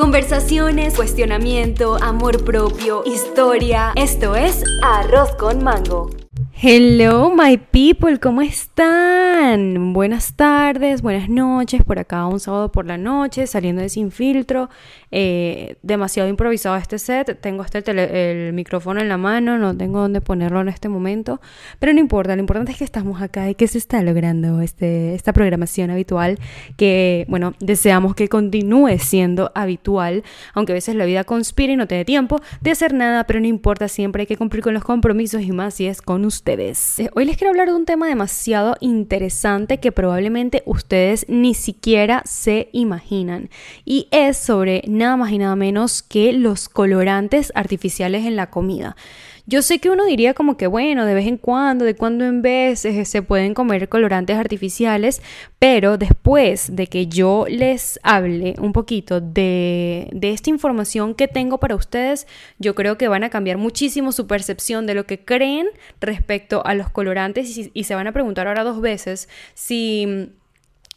Conversaciones, cuestionamiento, amor propio, historia. Esto es Arroz con Mango. Hello, my people, ¿cómo están? Buenas tardes, buenas noches, por acá un sábado por la noche, saliendo de Sin Filtro. Eh, demasiado improvisado este set, tengo este el micrófono en la mano, no tengo dónde ponerlo en este momento, pero no importa, lo importante es que estamos acá y que se está logrando este, esta programación habitual que, bueno, deseamos que continúe siendo habitual, aunque a veces la vida conspira y no te dé tiempo de hacer nada, pero no importa, siempre hay que cumplir con los compromisos y más si es con usted. Eh, hoy les quiero hablar de un tema demasiado interesante que probablemente ustedes ni siquiera se imaginan. Y es sobre nada más y nada menos que los colorantes artificiales en la comida. Yo sé que uno diría como que bueno, de vez en cuando, de cuando en vez eh, se pueden comer colorantes artificiales, pero después de que yo les hable un poquito de, de esta información que tengo para ustedes, yo creo que van a cambiar muchísimo su percepción de lo que creen respecto a los colorantes y, y se van a preguntar ahora dos veces si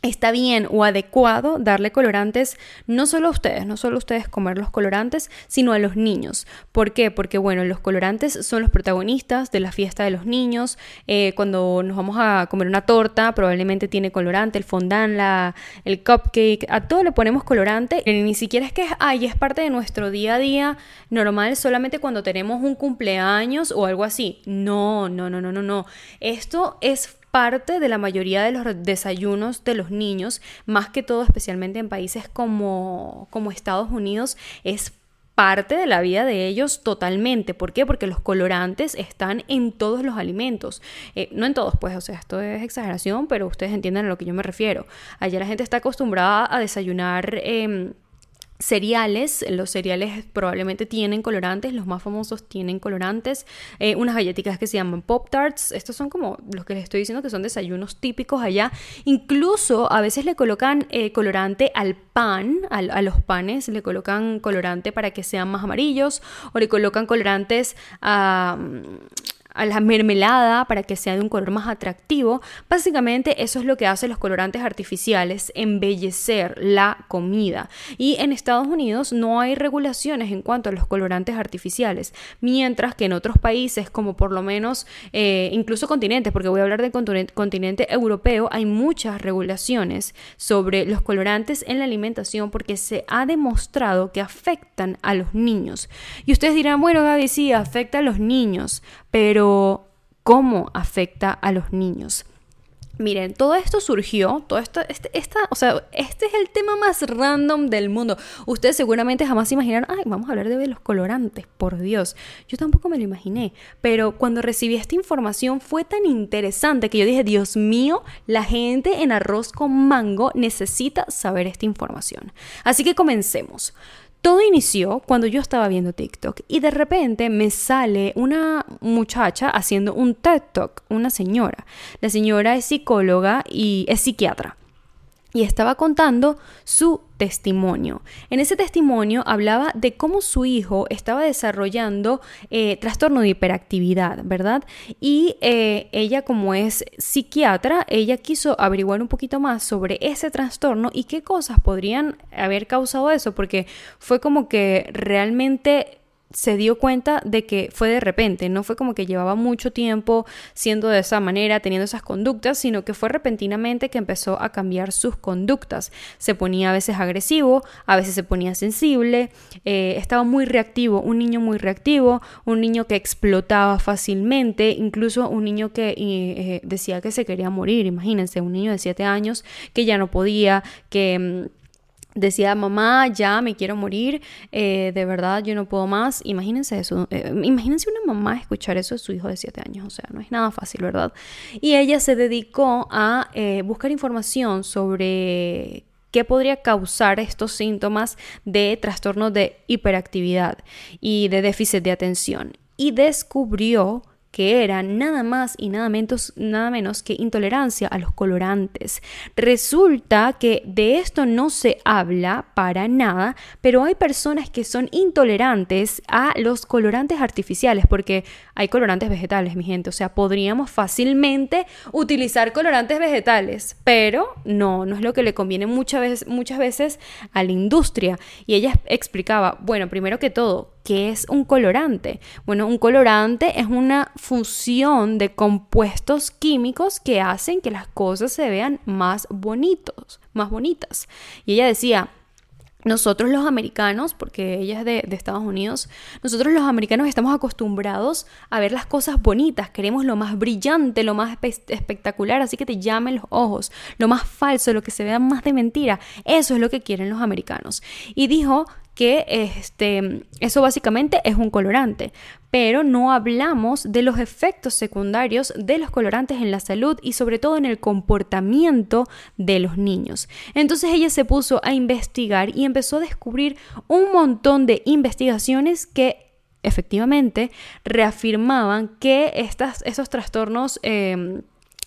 está bien o adecuado darle colorantes no solo a ustedes, no solo a ustedes comer los colorantes, sino a los niños. ¿Por qué? Porque bueno, los colorantes son los protagonistas de la fiesta de los niños. Eh, cuando nos vamos a comer una torta, probablemente tiene colorante, el fondant, la, el cupcake, a todo le ponemos colorante. Ni siquiera es que ay, es parte de nuestro día a día normal solamente cuando tenemos un cumpleaños o algo así. No, no, no, no, no, no. Esto es parte de la mayoría de los desayunos de los niños, más que todo especialmente en países como, como Estados Unidos, es parte de la vida de ellos totalmente. ¿Por qué? Porque los colorantes están en todos los alimentos. Eh, no en todos, pues, o sea, esto es exageración, pero ustedes entienden a lo que yo me refiero. Allá la gente está acostumbrada a desayunar. Em, cereales, los cereales probablemente tienen colorantes, los más famosos tienen colorantes, eh, unas galletitas que se llaman Pop Tarts, estos son como los que les estoy diciendo que son desayunos típicos allá, incluso a veces le colocan eh, colorante al pan, a los panes, le colocan colorante para que sean más amarillos o le colocan colorantes a a la mermelada para que sea de un color más atractivo. Básicamente eso es lo que hacen los colorantes artificiales, embellecer la comida. Y en Estados Unidos no hay regulaciones en cuanto a los colorantes artificiales, mientras que en otros países como por lo menos eh, incluso continentes, porque voy a hablar del continente europeo, hay muchas regulaciones sobre los colorantes en la alimentación porque se ha demostrado que afectan a los niños. Y ustedes dirán, bueno Gaby, sí, afecta a los niños, pero ¿cómo afecta a los niños? Miren, todo esto surgió, todo esto, este, esta, o sea, este es el tema más random del mundo. Ustedes seguramente jamás imaginaron, ay, vamos a hablar de los colorantes, por Dios. Yo tampoco me lo imaginé, pero cuando recibí esta información fue tan interesante que yo dije, Dios mío, la gente en arroz con mango necesita saber esta información. Así que comencemos. Todo inició cuando yo estaba viendo TikTok y de repente me sale una muchacha haciendo un TED Talk, una señora. La señora es psicóloga y es psiquiatra y estaba contando su testimonio. En ese testimonio hablaba de cómo su hijo estaba desarrollando eh, trastorno de hiperactividad, ¿verdad? Y eh, ella como es psiquiatra, ella quiso averiguar un poquito más sobre ese trastorno y qué cosas podrían haber causado eso, porque fue como que realmente se dio cuenta de que fue de repente, no fue como que llevaba mucho tiempo siendo de esa manera, teniendo esas conductas, sino que fue repentinamente que empezó a cambiar sus conductas. Se ponía a veces agresivo, a veces se ponía sensible, eh, estaba muy reactivo, un niño muy reactivo, un niño que explotaba fácilmente, incluso un niño que eh, decía que se quería morir, imagínense, un niño de 7 años que ya no podía, que... Decía, mamá, ya me quiero morir, eh, de verdad yo no puedo más. Imagínense eso, eh, imagínense una mamá escuchar eso de su hijo de 7 años, o sea, no es nada fácil, ¿verdad? Y ella se dedicó a eh, buscar información sobre qué podría causar estos síntomas de trastorno de hiperactividad y de déficit de atención. Y descubrió que era nada más y nada menos, nada menos que intolerancia a los colorantes. Resulta que de esto no se habla para nada, pero hay personas que son intolerantes a los colorantes artificiales, porque hay colorantes vegetales, mi gente, o sea, podríamos fácilmente utilizar colorantes vegetales, pero no, no es lo que le conviene muchas veces, muchas veces a la industria. Y ella explicaba, bueno, primero que todo, ¿Qué es un colorante? Bueno, un colorante es una función de compuestos químicos que hacen que las cosas se vean más bonitos, más bonitas. Y ella decía, nosotros los americanos, porque ella es de, Estados Unidos, nosotros los americanos estamos acostumbrados a ver las cosas bonitas, queremos lo más brillante, lo más espectacular, así que te llamen los ojos, lo más falso, lo que se vea más de mentira, eso es lo que quieren los americanos. Y dijo que este, eso básicamente es un colorante, pero no hablamos de los efectos secundarios de los colorantes en la salud y sobre todo en el comportamiento de los niños. Entonces ella se puso a investigar y empezó a descubrir un montón de investigaciones que efectivamente reafirmaban que estas, esos trastornos... Em,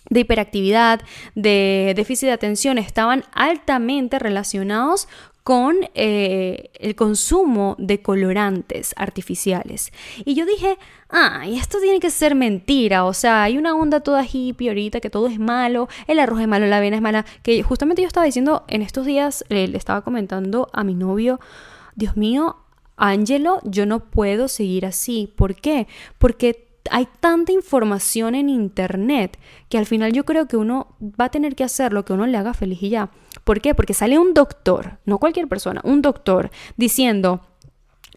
de hiperactividad, de déficit de atención, estaban altamente relacionados con eh, el consumo de colorantes artificiales. Y yo dije, ah, esto tiene que ser mentira, o sea, hay una onda toda hippie ahorita que todo es malo, el arroz es malo, la avena es mala, que justamente yo estaba diciendo en estos días, le estaba comentando a mi novio, Dios mío, Ángelo, yo no puedo seguir así. ¿Por qué? Porque hay tanta información en internet que al final yo creo que uno va a tener que hacer lo que uno le haga feliz y ya. ¿Por qué? Porque sale un doctor, no cualquier persona, un doctor diciendo,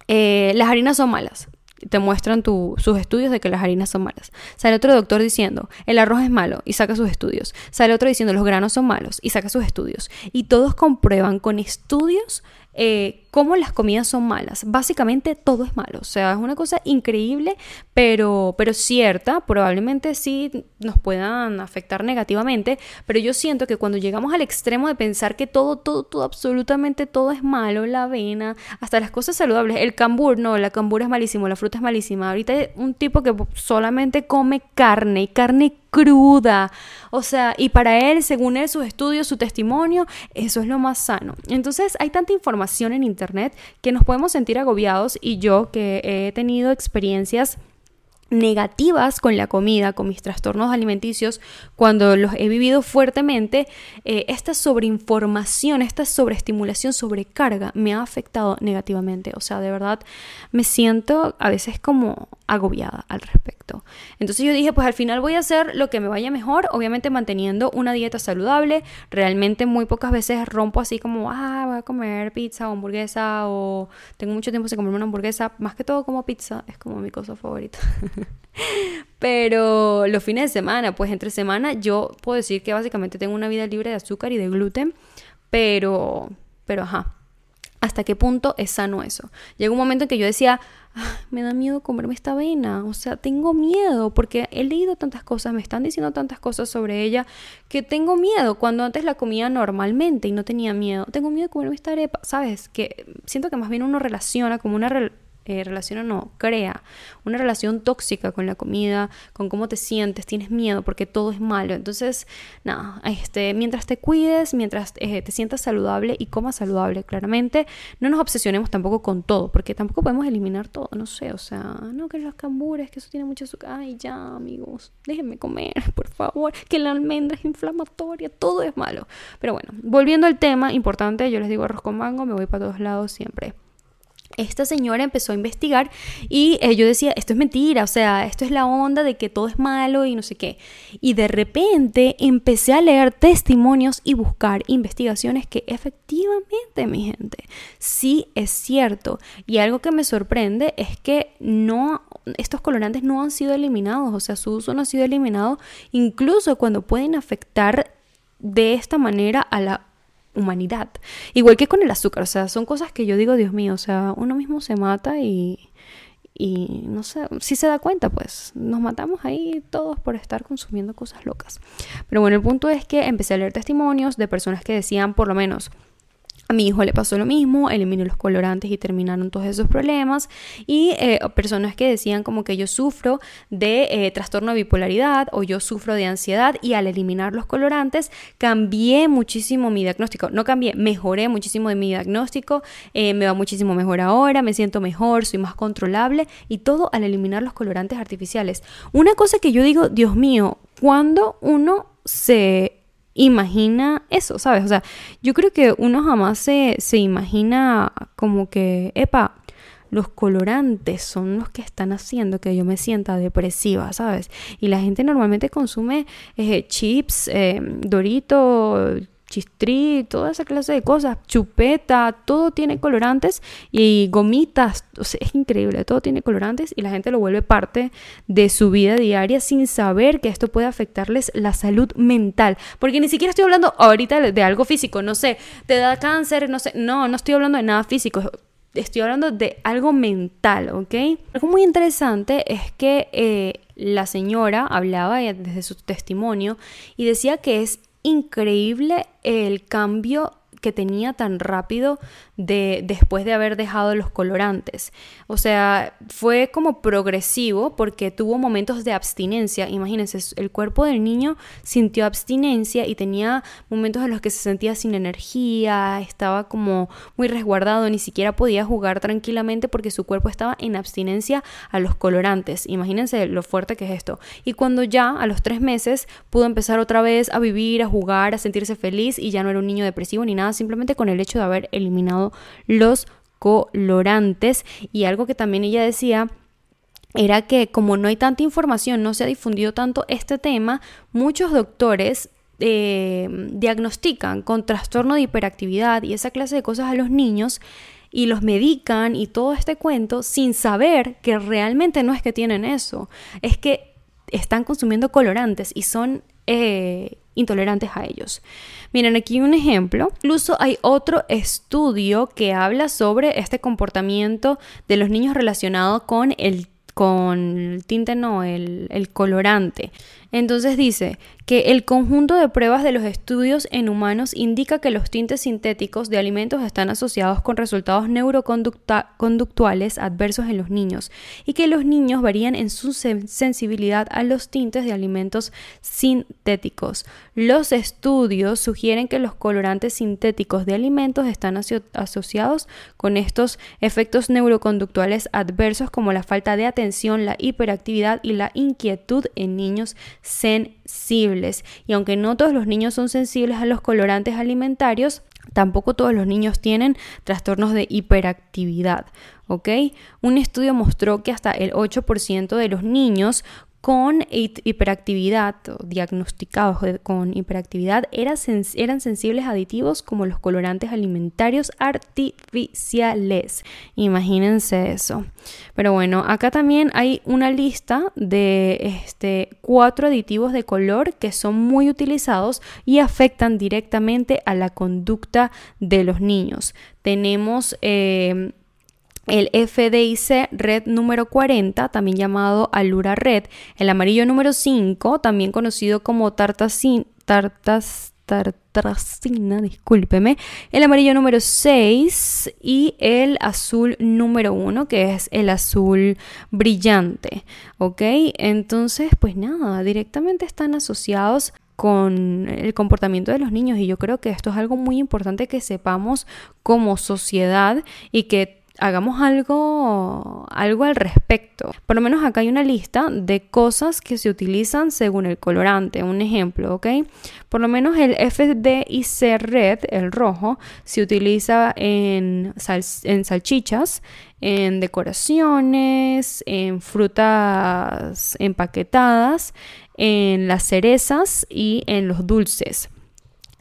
eh, las harinas son malas. Te muestran sus estudios de que las harinas son malas. Sale otro doctor diciendo, el arroz es malo y saca sus estudios. Sale otro diciendo, los granos son malos y saca sus estudios. Y todos comprueban con estudios eh, cómo las comidas son malas. Básicamente todo es malo. O sea, es una cosa increíble, pero, pero cierta. Probablemente sí nos puedan afectar negativamente. Pero yo siento que cuando llegamos al extremo de pensar que todo, todo, todo, absolutamente todo es malo, la avena, hasta las cosas saludables, el cambur, no, la cambur es malísimo, la fruta es malísima. Ahorita hay un tipo que solamente come carne y carne cruda. O sea, y para él, según él, sus estudios, su testimonio, eso es lo más sano. Entonces, hay tanta información en Internet que nos podemos sentir agobiados y yo que he tenido experiencias negativas con la comida, con mis trastornos alimenticios, cuando los he vivido fuertemente, eh, esta sobreinformación, esta sobreestimulación, sobrecarga me ha afectado negativamente. O sea, de verdad me siento a veces como agobiada al respecto. Entonces yo dije, pues al final voy a hacer lo que me vaya mejor, obviamente manteniendo una dieta saludable. Realmente muy pocas veces rompo así como, ah, voy a comer pizza o hamburguesa o tengo mucho tiempo sin comerme una hamburguesa. Más que todo como pizza, es como mi cosa favorita. Pero los fines de semana, pues entre semana yo puedo decir que básicamente tengo una vida libre de azúcar y de gluten, pero, pero ajá, ¿hasta qué punto es sano eso? Llegó un momento en que yo decía, ah, me da miedo comerme esta avena, o sea, tengo miedo porque he leído tantas cosas, me están diciendo tantas cosas sobre ella que tengo miedo cuando antes la comía normalmente y no tenía miedo. Tengo miedo de comerme esta arepa, ¿sabes? Que siento que más bien uno relaciona como una eh, relación o no, crea una relación tóxica con la comida, con cómo te sientes, tienes miedo porque todo es malo. Entonces, nada, este, mientras te cuides, mientras eh, te sientas saludable y comas saludable, claramente, no nos obsesionemos tampoco con todo, porque tampoco podemos eliminar todo, no sé, o sea, no, que los cambures, que eso tiene mucho azúcar, ay, ya, amigos, déjenme comer, por favor, que la almendra es inflamatoria, todo es malo. Pero bueno, volviendo al tema importante, yo les digo arroz con mango, me voy para todos lados siempre esta señora empezó a investigar y eh, yo decía, esto es mentira, o sea, esto es la onda de que todo es malo y no sé qué. Y de repente empecé a leer testimonios y buscar investigaciones que efectivamente, mi gente, sí es cierto. Y algo que me sorprende es que no, estos colorantes no han sido eliminados, o sea, su uso no ha sido eliminado, incluso cuando pueden afectar de esta manera a la humanidad. Igual que con el azúcar, o sea, son cosas que yo digo, Dios mío, o sea, uno mismo se mata y, y no sé, si se da cuenta, pues nos matamos ahí todos por estar consumiendo cosas locas. Pero bueno, el punto es que empecé a leer testimonios de personas que decían, por lo menos, A mi hijo le pasó lo mismo, eliminó los colorantes y terminaron todos esos problemas. Y eh, personas que decían como que yo sufro de eh, trastorno de bipolaridad o yo sufro de ansiedad y al eliminar los colorantes cambié muchísimo mi diagnóstico. No cambié, mejoré muchísimo de mi diagnóstico, eh, me va muchísimo mejor ahora, me siento mejor, soy más controlable y todo al eliminar los colorantes artificiales. Una cosa que yo digo, Dios mío, cuando uno se imagina eso, ¿sabes? O sea, yo creo que uno jamás se, se imagina como que, epa, los colorantes son los que están haciendo que yo me sienta depresiva, ¿sabes? Y la gente normalmente consume eh, chips, eh, Dorito, chistri, toda esa clase de cosas, chupeta, todo tiene colorantes y gomitas, o sea, es increíble, todo tiene colorantes y la gente lo vuelve parte de su vida diaria sin saber que esto puede afectarles la salud mental, porque ni siquiera estoy hablando ahorita de, algo físico, no sé, te da cáncer, no sé, no, no estoy hablando de nada físico, estoy hablando de algo mental, ¿ok? Algo muy interesante es que eh, la señora hablaba desde su testimonio y decía que es increíble el cambio que tenía tan rápido de, después de haber dejado los colorantes. O sea, fue como progresivo porque tuvo momentos de abstinencia. Imagínense, el cuerpo del niño sintió abstinencia y tenía momentos en los que se sentía sin energía, estaba como muy resguardado, ni siquiera podía jugar tranquilamente porque su cuerpo estaba en abstinencia a los colorantes. Imagínense lo fuerte que es esto. Y cuando ya a los tres meses pudo empezar otra vez a vivir, a jugar, a sentirse feliz y ya no era un niño depresivo ni nada, simplemente con el hecho de haber eliminado los colorantes. Y algo que también ella decía era que como no hay tanta información, no se ha difundido tanto este tema, muchos doctores eh, diagnostican con trastorno de hiperactividad y esa clase de cosas a los niños y los medican y todo este cuento sin saber que realmente no es que tienen eso, es que están consumiendo colorantes y son eh, intolerantes a ellos. Miren, aquí un ejemplo. Incluso hay otro estudio que habla sobre este comportamiento de los niños relacionado con el con tinte, no, el, el colorante. Entonces dice que el conjunto de pruebas de los estudios en humanos indica que los tintes sintéticos de alimentos están asociados con resultados neuroconductuales adversos en los niños y que los niños varían en su sensibilidad a los tintes de alimentos sintéticos. Los estudios sugieren que los colorantes sintéticos de alimentos están asociados con estos efectos neuroconductuales adversos como la falta de atención, la hiperactividad y la inquietud en niños sensibles. Y aunque no todos los niños son sensibles a los colorantes alimentarios, Tampoco todos los niños tienen trastornos de hiperactividad, ¿ok? Un estudio mostró que hasta el 8% de los niños con hiperactividad, diagnosticados con hiperactividad, eran, eran sensibles a aditivos como los colorantes alimentarios artificiales. Imagínense eso. Pero bueno, acá también hay una lista de este, cuatro aditivos de color que son muy utilizados y afectan directamente a la conducta de los niños. Tenemos eh, el FDIC Red número 40, también llamado Alura Red, el amarillo número 5, también conocido como tartacin, tartas, tartracina, discúlpeme, el amarillo número 6 y el azul número 1, que es el azul brillante, ¿ok? Entonces, pues nada, directamente están asociados con el comportamiento de los niños y yo creo que esto es algo muy importante que sepamos como sociedad y que hagamos algo, algo al respecto. Por lo menos acá hay una lista de cosas que se utilizan según el colorante. Un ejemplo, ¿ok? Por lo menos el FDIC red, el rojo, se utiliza en, en salchichas, en decoraciones, en frutas empaquetadas, en las cerezas y en los dulces.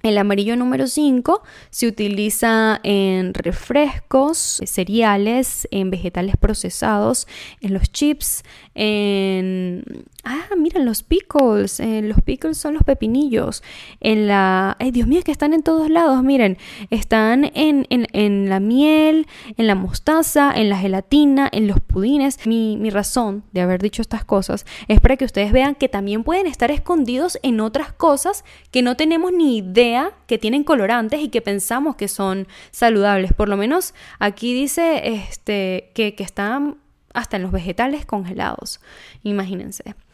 El amarillo número 5 se utiliza en refrescos, cereales, en vegetales procesados, en los chips, en Ah, miren, los pickles. Eh, los pickles son los pepinillos. En la... Ay, Dios mío, es que están en todos lados. Miren, están en, en, en, la miel, en la mostaza, en la gelatina, en los pudines. Mi, mi razón de haber dicho estas cosas es para que ustedes vean que también pueden estar escondidos en otras cosas que no tenemos ni idea que tienen colorantes y que pensamos que son saludables. Por lo menos aquí dice este, que, que están hasta en los vegetales congelados. Imagínense.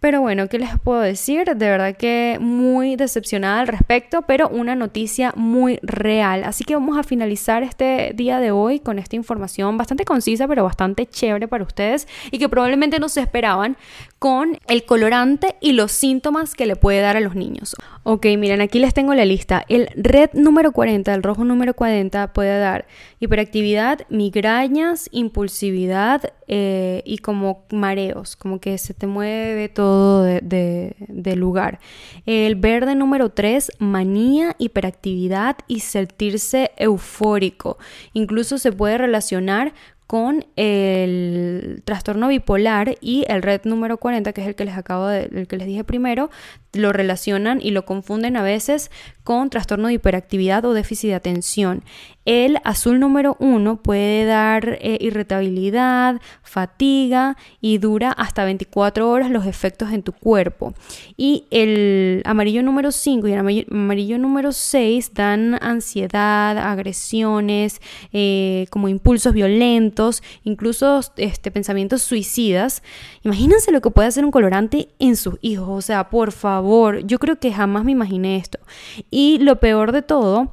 Pero bueno, ¿qué les puedo decir? De verdad que muy decepcionada al respecto, pero una noticia muy real. Así que vamos a finalizar este día de hoy con esta información bastante concisa, pero bastante chévere para ustedes y que probablemente no se esperaban con el colorante y los síntomas que le puede dar a los niños. Ok, miren, aquí les tengo la lista. El red número 40, el rojo número 40 puede dar hiperactividad, migrañas, impulsividad eh, y como mareos, como que se te mueve todo de, de lugar. El verde número 3, manía, hiperactividad y sentirse eufórico. Incluso se puede relacionar con el trastorno bipolar y el red número 40, que es el que les acabo de, que les dije primero, lo relacionan y lo confunden a veces con trastorno de hiperactividad o déficit de atención. El azul número 1 puede dar eh, irritabilidad, fatiga y dura hasta 24 horas los efectos en tu cuerpo. Y el amarillo número 5 y el amarillo, número 6 dan ansiedad, agresiones, eh, como impulsos violentos, incluso este, pensamientos suicidas. Imagínense lo que puede hacer un colorante en sus hijos. O sea, por favor, yo creo que jamás me imaginé esto. Y lo peor de todo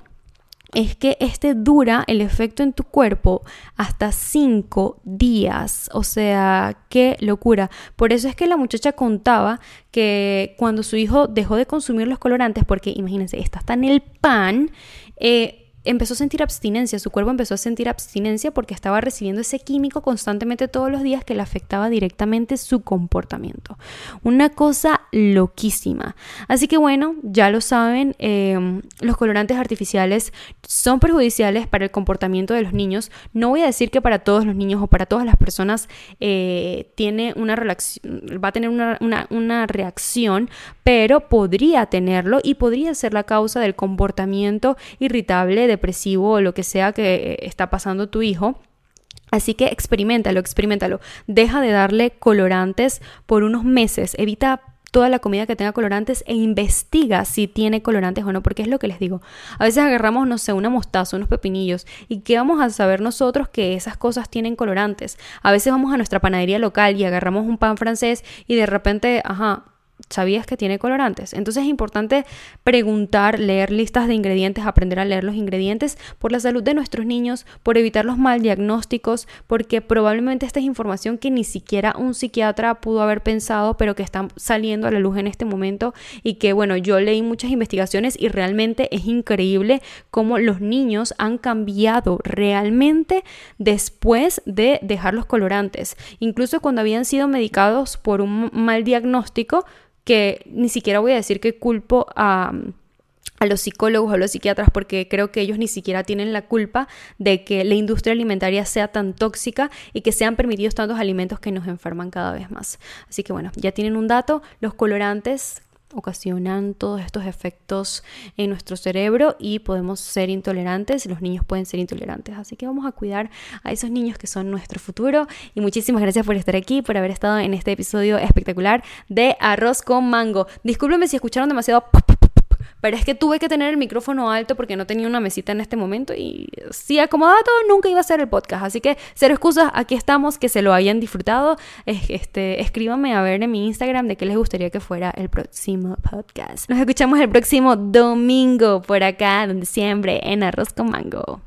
es que este dura el efecto en tu cuerpo hasta cinco días. O sea, qué locura. Por eso es que la muchacha contaba que cuando su hijo dejó de consumir los colorantes, porque imagínense, está hasta en el pan, eh, empezó a sentir abstinencia, su cuerpo empezó a sentir abstinencia porque estaba recibiendo ese químico constantemente todos los días que le afectaba directamente su comportamiento. Una cosa loquísima. Así que bueno, ya lo saben, em, los colorantes artificiales son perjudiciales para el comportamiento de los niños. No voy a decir que para todos los niños o para todas las personas eh, tiene una va a tener una, una reacción, pero podría tenerlo y podría ser la causa del comportamiento irritable de depresivo o lo que sea que eh, está pasando tu hijo. Así que experimentalo, experimentalo. Deja de darle colorantes por unos meses. Evita toda la comida que tenga colorantes e investiga si tiene colorantes o no, porque es lo que les digo. A veces agarramos, no sé, una mostaza, unos pepinillos, y ¿qué vamos a saber nosotros que esas cosas tienen colorantes? A veces vamos a nuestra panadería local y agarramos un pan francés y de repente, ajá, ¿Sabías que tiene colorantes? Entonces es importante preguntar, leer listas de ingredientes, aprender a leer los ingredientes por la salud de nuestros niños, por evitar los mal diagnósticos, porque probablemente esta es información que ni siquiera un psiquiatra pudo haber pensado, pero que está saliendo a la luz en este momento y que bueno, yo leí muchas investigaciones y realmente es increíble cómo los niños han cambiado realmente después de dejar los colorantes. Incluso cuando habían sido medicados por un mal diagnóstico, que ni siquiera voy a decir que culpo a, a los psicólogos o a los psiquiatras porque creo que ellos ni siquiera tienen la culpa de que la industria alimentaria sea tan tóxica y que sean permitidos tantos alimentos que nos enferman cada vez más. Así que bueno, ya tienen un dato, los colorantes ocasionan todos estos efectos en nuestro cerebro y podemos ser intolerantes, los niños pueden ser intolerantes. Así que vamos a cuidar a esos niños que son nuestro futuro y muchísimas gracias por estar aquí, por haber estado en este episodio espectacular de Arroz con Mango. Discúlpenme si escucharon demasiado pero es que tuve que tener el micrófono alto porque no tenía una mesita en este momento y si acomodaba todo nunca iba a ser el podcast. Así que cero excusas, aquí estamos, que se lo hayan disfrutado. Este, escríbanme a ver en mi Instagram de qué les gustaría que fuera el próximo podcast. Nos escuchamos el próximo domingo por acá, donde siempre, en Arroz con Mango.